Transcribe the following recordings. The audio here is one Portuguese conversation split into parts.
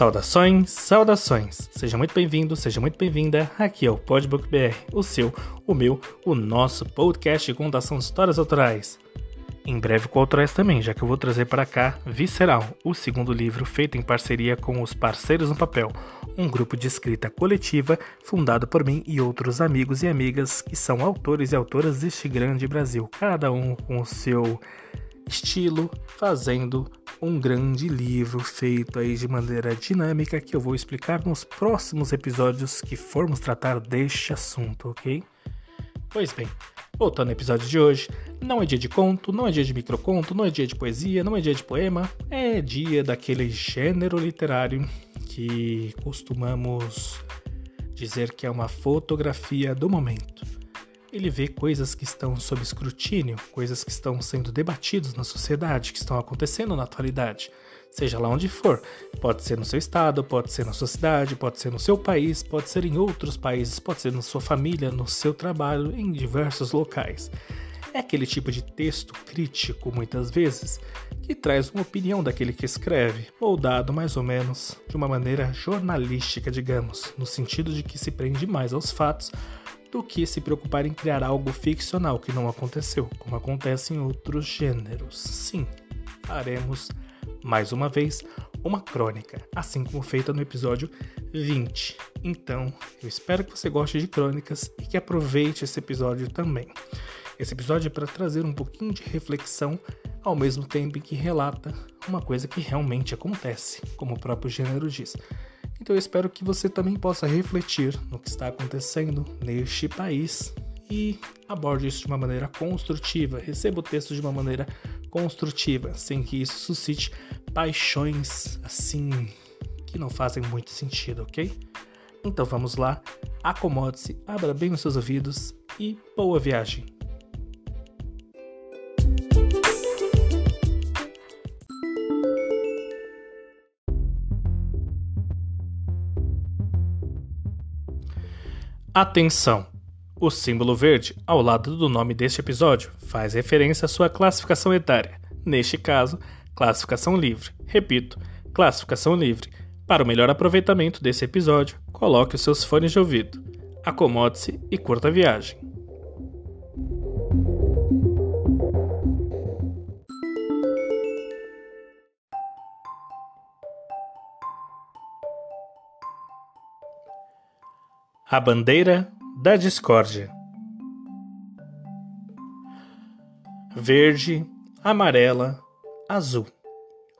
Saudações, saudações. Seja muito bem-vindo, seja muito bem-vinda. Aqui é o Podbook BR, o seu, o meu, o nosso podcast de contação de histórias autorais. Em breve com autorais também, já que eu vou trazer para cá Visceral, o segundo livro feito em parceria com os Parceiros no Papel, um grupo de escrita coletiva fundado por mim e outros amigos e amigas que são autores e autoras deste grande Brasil, cada um com o seu estilo, fazendo um grande livro feito aí de maneira dinâmica que eu vou explicar nos próximos episódios que formos tratar deste assunto, ok? Pois bem, voltando ao episódio de hoje, não é dia de conto, não é dia de microconto, não é dia de poesia, não é dia de poema, é dia daquele gênero literário que costumamos dizer que é uma fotografia do momento ele vê coisas que estão sob escrutínio, coisas que estão sendo debatidas na sociedade, que estão acontecendo na atualidade, seja lá onde for. Pode ser no seu estado, pode ser na sua cidade, pode ser no seu país, pode ser em outros países, pode ser na sua família, no seu trabalho, em diversos locais. É aquele tipo de texto crítico, muitas vezes, que traz uma opinião daquele que escreve, ou dado mais ou menos de uma maneira jornalística, digamos, no sentido de que se prende mais aos fatos do que se preocupar em criar algo ficcional que não aconteceu, como acontece em outros gêneros. Sim, faremos mais uma vez uma crônica, assim como feita no episódio 20. Então, eu espero que você goste de crônicas e que aproveite esse episódio também. Esse episódio é para trazer um pouquinho de reflexão ao mesmo tempo em que relata uma coisa que realmente acontece, como o próprio gênero diz. Então eu espero que você também possa refletir no que está acontecendo neste país e aborde isso de uma maneira construtiva, receba o texto de uma maneira construtiva, sem que isso suscite paixões assim que não fazem muito sentido, ok? Então vamos lá, acomode-se, abra bem os seus ouvidos e boa viagem! Atenção! O símbolo verde, ao lado do nome deste episódio, faz referência à sua classificação etária. Neste caso, classificação livre. Repito, classificação livre. Para o melhor aproveitamento desse episódio, coloque os seus fones de ouvido. Acomode-se e curta a viagem. A bandeira da discórdia. Verde, amarela, azul.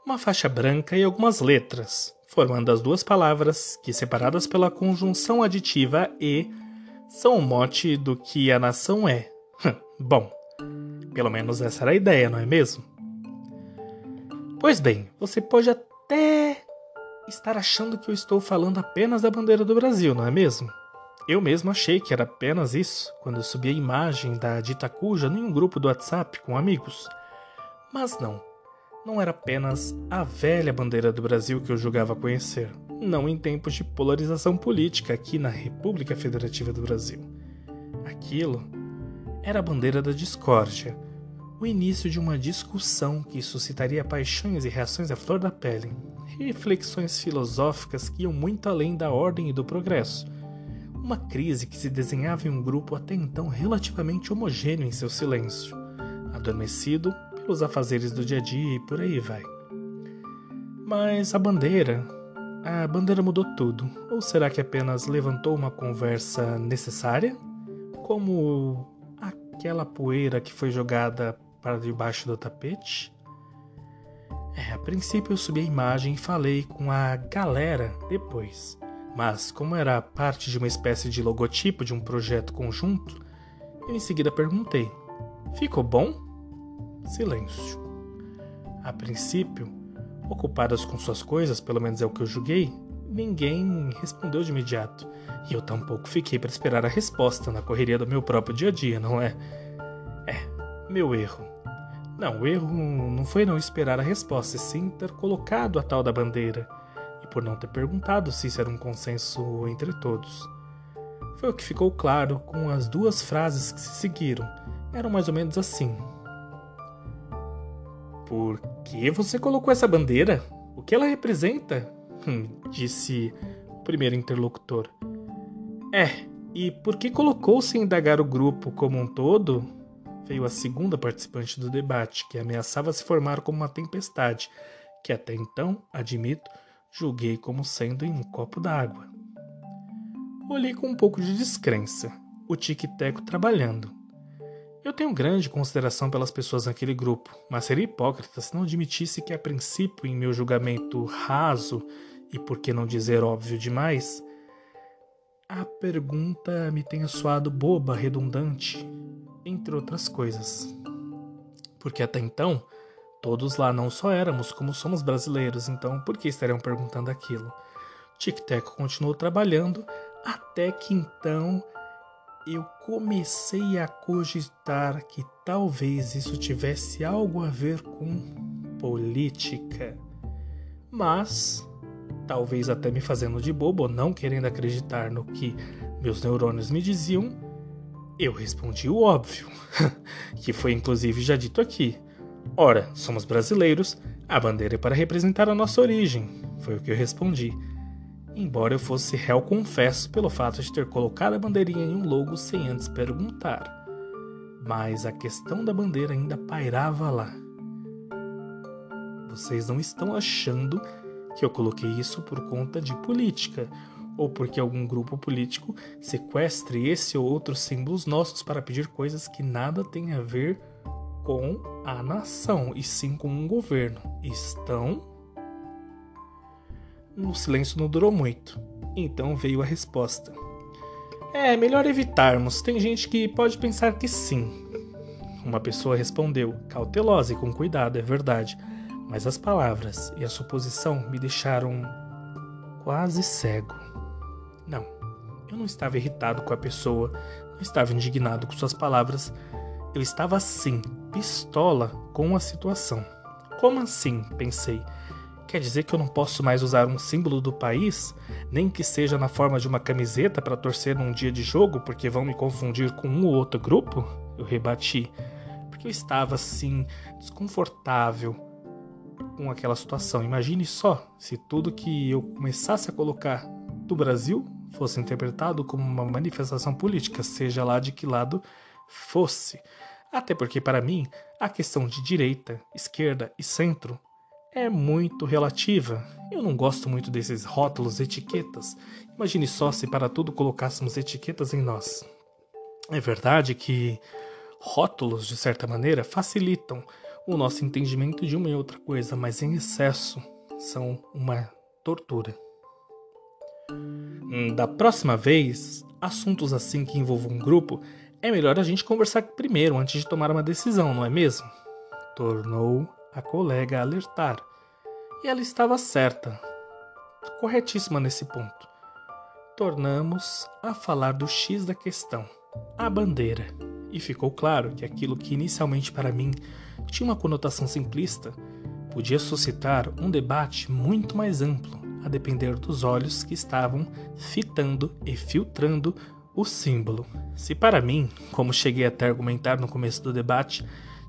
Uma faixa branca e algumas letras, formando as duas palavras que, separadas pela conjunção aditiva e, são o mote do que a nação é. Bom, pelo menos essa era a ideia, não é mesmo? Pois bem, você pode até estar achando que eu estou falando apenas da bandeira do Brasil, não é mesmo? Eu mesmo achei que era apenas isso quando subi a imagem da dita cuja em um grupo do WhatsApp com amigos. Mas não, não era apenas a velha bandeira do Brasil que eu julgava conhecer, não em tempos de polarização política aqui na República Federativa do Brasil. Aquilo era a bandeira da discórdia, o início de uma discussão que suscitaria paixões e reações à flor da pele, reflexões filosóficas que iam muito além da ordem e do progresso uma crise que se desenhava em um grupo até então relativamente homogêneo em seu silêncio, adormecido pelos afazeres do dia a dia e por aí vai. Mas a bandeira. A bandeira mudou tudo. Ou será que apenas levantou uma conversa necessária? Como aquela poeira que foi jogada para debaixo do tapete? É, a princípio eu subi a imagem e falei com a galera depois. Mas, como era parte de uma espécie de logotipo de um projeto conjunto, eu em seguida perguntei: Ficou bom? Silêncio. A princípio, ocupadas com suas coisas, pelo menos é o que eu julguei, ninguém respondeu de imediato. E eu tampouco fiquei para esperar a resposta na correria do meu próprio dia a dia, não é? É, meu erro. Não, o erro não foi não esperar a resposta, e sim ter colocado a tal da bandeira por não ter perguntado se isso era um consenso entre todos. Foi o que ficou claro com as duas frases que se seguiram. Eram mais ou menos assim: Por que você colocou essa bandeira? O que ela representa? Hum, disse o primeiro interlocutor. É, e por que colocou sem indagar o grupo como um todo? Veio a segunda participante do debate, que ameaçava se formar como uma tempestade, que até então, admito, julguei como sendo em um copo d'água. Olhei com um pouco de descrença, o tic-teco trabalhando. Eu tenho grande consideração pelas pessoas naquele grupo, mas seria hipócrita se não admitisse que, a princípio, em meu julgamento raso e por que não dizer óbvio demais, a pergunta me tenha soado boba, redundante, entre outras coisas. Porque até então, todos lá não só éramos como somos brasileiros, então por que estariam perguntando aquilo? Tic-Tac continuou trabalhando até que então eu comecei a cogitar que talvez isso tivesse algo a ver com política. Mas, talvez até me fazendo de bobo, não querendo acreditar no que meus neurônios me diziam, eu respondi o óbvio, que foi inclusive já dito aqui. Ora, somos brasileiros, a bandeira é para representar a nossa origem, foi o que eu respondi embora eu fosse réu confesso pelo fato de ter colocado a bandeirinha em um logo sem antes perguntar. Mas a questão da bandeira ainda pairava lá. Vocês não estão achando que eu coloquei isso por conta de política, ou porque algum grupo político sequestre esse ou outros símbolos nossos para pedir coisas que nada têm a ver com a nação, e sim com um governo. Estão o silêncio não durou muito. Então veio a resposta. É, melhor evitarmos. Tem gente que pode pensar que sim. Uma pessoa respondeu, cautelosa e com cuidado, é verdade, mas as palavras e a suposição me deixaram quase cego. Não, eu não estava irritado com a pessoa, não estava indignado com suas palavras, eu estava sim, pistola com a situação. Como assim? pensei. Quer dizer que eu não posso mais usar um símbolo do país, nem que seja na forma de uma camiseta para torcer num dia de jogo, porque vão me confundir com um ou outro grupo? Eu rebati, porque eu estava assim, desconfortável com aquela situação. Imagine só se tudo que eu começasse a colocar do Brasil fosse interpretado como uma manifestação política, seja lá de que lado fosse. Até porque, para mim, a questão de direita, esquerda e centro é muito relativa. Eu não gosto muito desses rótulos, etiquetas. Imagine só se para tudo colocássemos etiquetas em nós. É verdade que rótulos, de certa maneira, facilitam o nosso entendimento de uma e outra coisa, mas em excesso são uma tortura. Hum, da próxima vez, assuntos assim que envolvam um grupo, é melhor a gente conversar primeiro antes de tomar uma decisão, não é mesmo? Tornou a colega alertar. E ela estava certa, corretíssima nesse ponto. Tornamos a falar do X da questão, a bandeira, e ficou claro que aquilo que inicialmente para mim tinha uma conotação simplista podia suscitar um debate muito mais amplo, a depender dos olhos que estavam fitando e filtrando o símbolo. Se para mim, como cheguei até argumentar no começo do debate,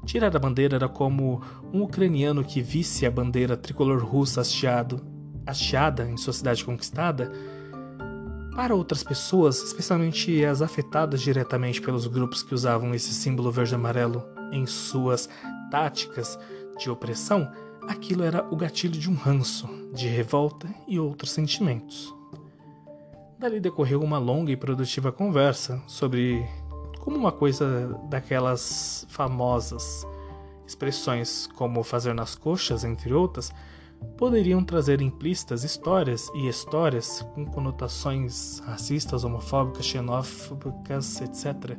Tirar a bandeira era como um ucraniano que visse a bandeira tricolor russa hasteado, hasteada em sua cidade conquistada. Para outras pessoas, especialmente as afetadas diretamente pelos grupos que usavam esse símbolo verde-amarelo em suas táticas de opressão, aquilo era o gatilho de um ranço, de revolta e outros sentimentos. Dali decorreu uma longa e produtiva conversa sobre como uma coisa daquelas famosas expressões como fazer nas coxas, entre outras, poderiam trazer implícitas histórias e histórias com conotações racistas, homofóbicas, xenófobas, etc.,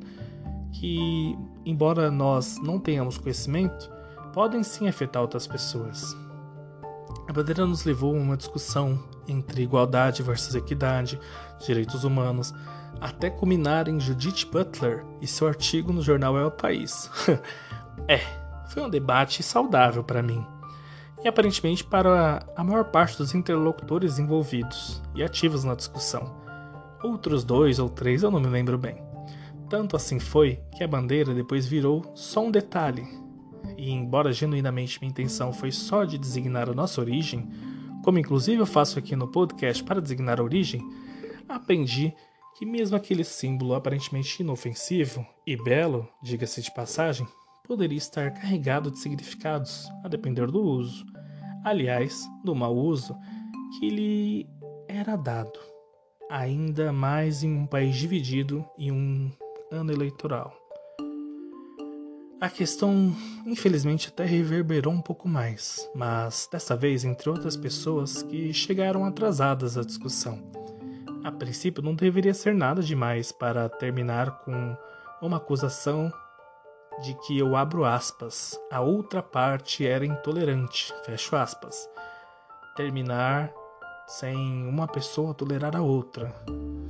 que, embora nós não tenhamos conhecimento, podem sim afetar outras pessoas. A bandeira nos levou a uma discussão entre igualdade versus equidade, direitos humanos, até culminar em Judith Butler e seu artigo no jornal É o País. é, foi um debate saudável para mim e aparentemente para a maior parte dos interlocutores envolvidos e ativos na discussão. Outros dois ou três eu não me lembro bem. Tanto assim foi que a bandeira depois virou só um detalhe. E embora genuinamente minha intenção foi só de designar a nossa origem, como inclusive eu faço aqui no podcast para designar a origem, aprendi que mesmo aquele símbolo aparentemente inofensivo e belo, diga-se de passagem, poderia estar carregado de significados, a depender do uso. Aliás, do mau uso que lhe era dado, ainda mais em um país dividido em um ano eleitoral. A questão, infelizmente, até reverberou um pouco mais, mas dessa vez entre outras pessoas que chegaram atrasadas à discussão. A princípio, não deveria ser nada demais para terminar com uma acusação de que eu abro aspas, a outra parte era intolerante, fecho aspas. Terminar sem uma pessoa tolerar a outra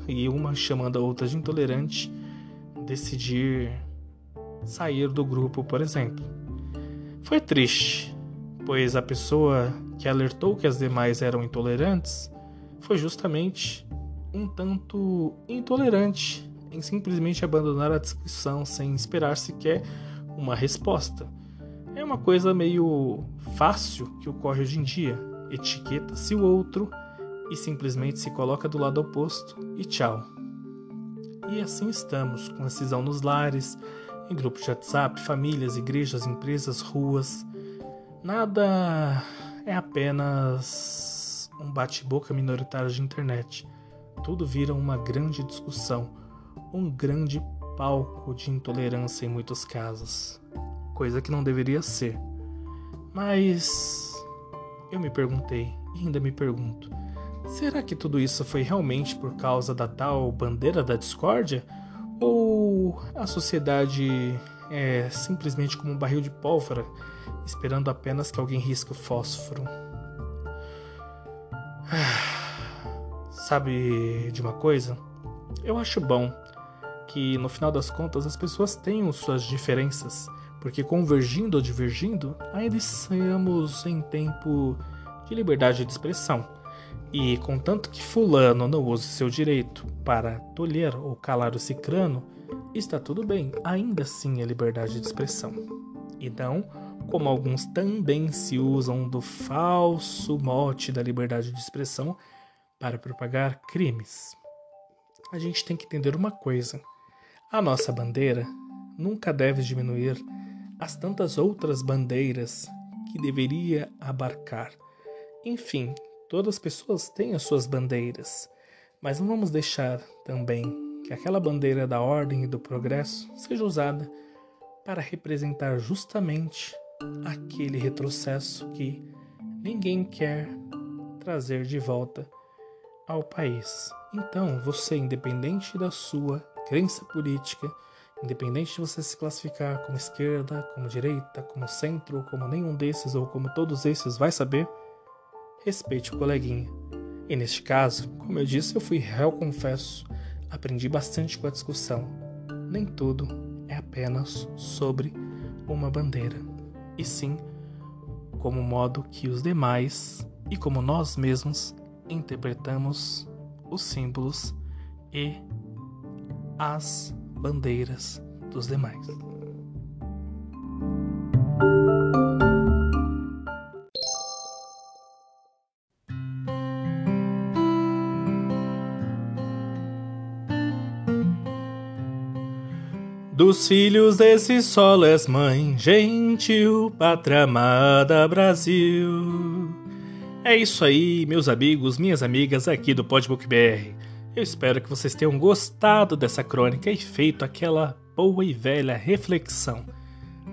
e uma chamando a outra de intolerante decidir sair do grupo, por exemplo. Foi triste, pois a pessoa que alertou que as demais eram intolerantes foi justamente um tanto intolerante em simplesmente abandonar a discussão sem esperar sequer uma resposta. É uma coisa meio fácil que ocorre hoje em dia. Etiqueta-se o outro e simplesmente se coloca do lado oposto e tchau. E assim estamos, com a cisão nos lares, em grupos de WhatsApp, famílias, igrejas, empresas, ruas. Nada é apenas um bate-boca minoritário de internet. Tudo vira uma grande discussão, um grande palco de intolerância em muitos casos, coisa que não deveria ser. Mas eu me perguntei e ainda me pergunto: será que tudo isso foi realmente por causa da tal bandeira da discórdia? Ou a sociedade é simplesmente como um barril de pólvora, esperando apenas que alguém risque o fósforo? Sabe de uma coisa? Eu acho bom que no final das contas as pessoas tenham suas diferenças, porque convergindo ou divergindo, ainda estamos em tempo de liberdade de expressão. E contanto que fulano não use seu direito para tolher ou calar o cicrano, está tudo bem, ainda assim é liberdade de expressão. E não como alguns também se usam do falso mote da liberdade de expressão para propagar crimes. A gente tem que entender uma coisa: a nossa bandeira nunca deve diminuir as tantas outras bandeiras que deveria abarcar. Enfim, Todas as pessoas têm as suas bandeiras, mas não vamos deixar também que aquela bandeira da ordem e do progresso seja usada para representar justamente aquele retrocesso que ninguém quer trazer de volta ao país. Então, você, independente da sua crença política, independente de você se classificar como esquerda, como direita, como centro, como nenhum desses ou como todos esses vai saber, respeite o coleguinha. E neste caso, como eu disse, eu fui réu confesso, aprendi bastante com a discussão. Nem tudo é apenas sobre uma bandeira, e sim como modo que os demais e como nós mesmos interpretamos os símbolos e as bandeiras dos demais. Dos filhos desse sol és mãe, gentil, pátria amada Brasil. É isso aí, meus amigos, minhas amigas aqui do Podbook BR. Eu espero que vocês tenham gostado dessa crônica e feito aquela boa e velha reflexão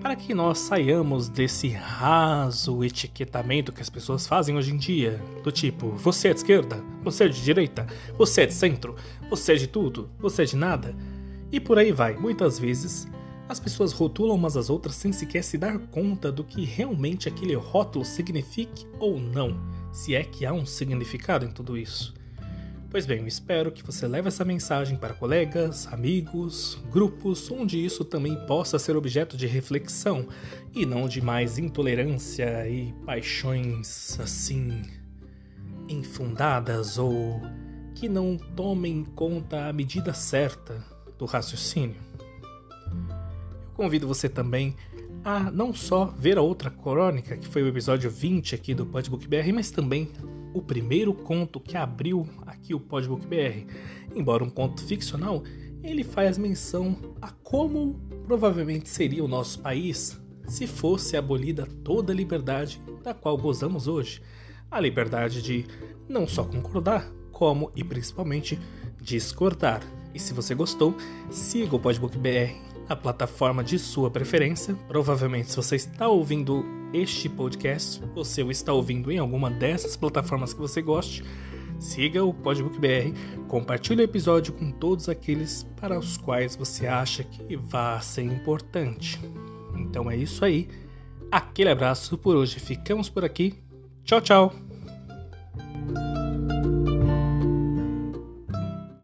para que nós saiamos desse raso etiquetamento que as pessoas fazem hoje em dia, do tipo, você é de esquerda, você é de direita, você é de centro, você é de tudo, você é de nada. E por aí vai. Muitas vezes as pessoas rotulam umas às outras sem sequer se dar conta do que realmente aquele rótulo signifique ou não, se é que há um significado em tudo isso. Pois bem, eu espero que você leve essa mensagem para colegas, amigos, grupos, onde isso também possa ser objeto de reflexão e não de mais intolerância e paixões assim infundadas ou que não tomem em conta a medida certa do raciocínio. Eu convido você também a não só ver a outra crônica, que foi o episódio 20 aqui do Podbook BR, mas também o primeiro conto que abriu aqui o Podbook BR. Embora um conto ficcional, ele faz menção a como provavelmente seria o nosso país se fosse abolida toda a liberdade da qual gozamos hoje. A liberdade de não só concordar, como e principalmente discordar. E se você gostou, siga o Podbook BR na plataforma de sua preferência. Provavelmente, se você está ouvindo este podcast, você o está ouvindo em alguma dessas plataformas que você goste, siga o Podbook BR, compartilhe o episódio com todos aqueles para os quais você acha que vai ser importante. Então é isso aí. Aquele abraço por hoje. Ficamos por aqui. Tchau, tchau.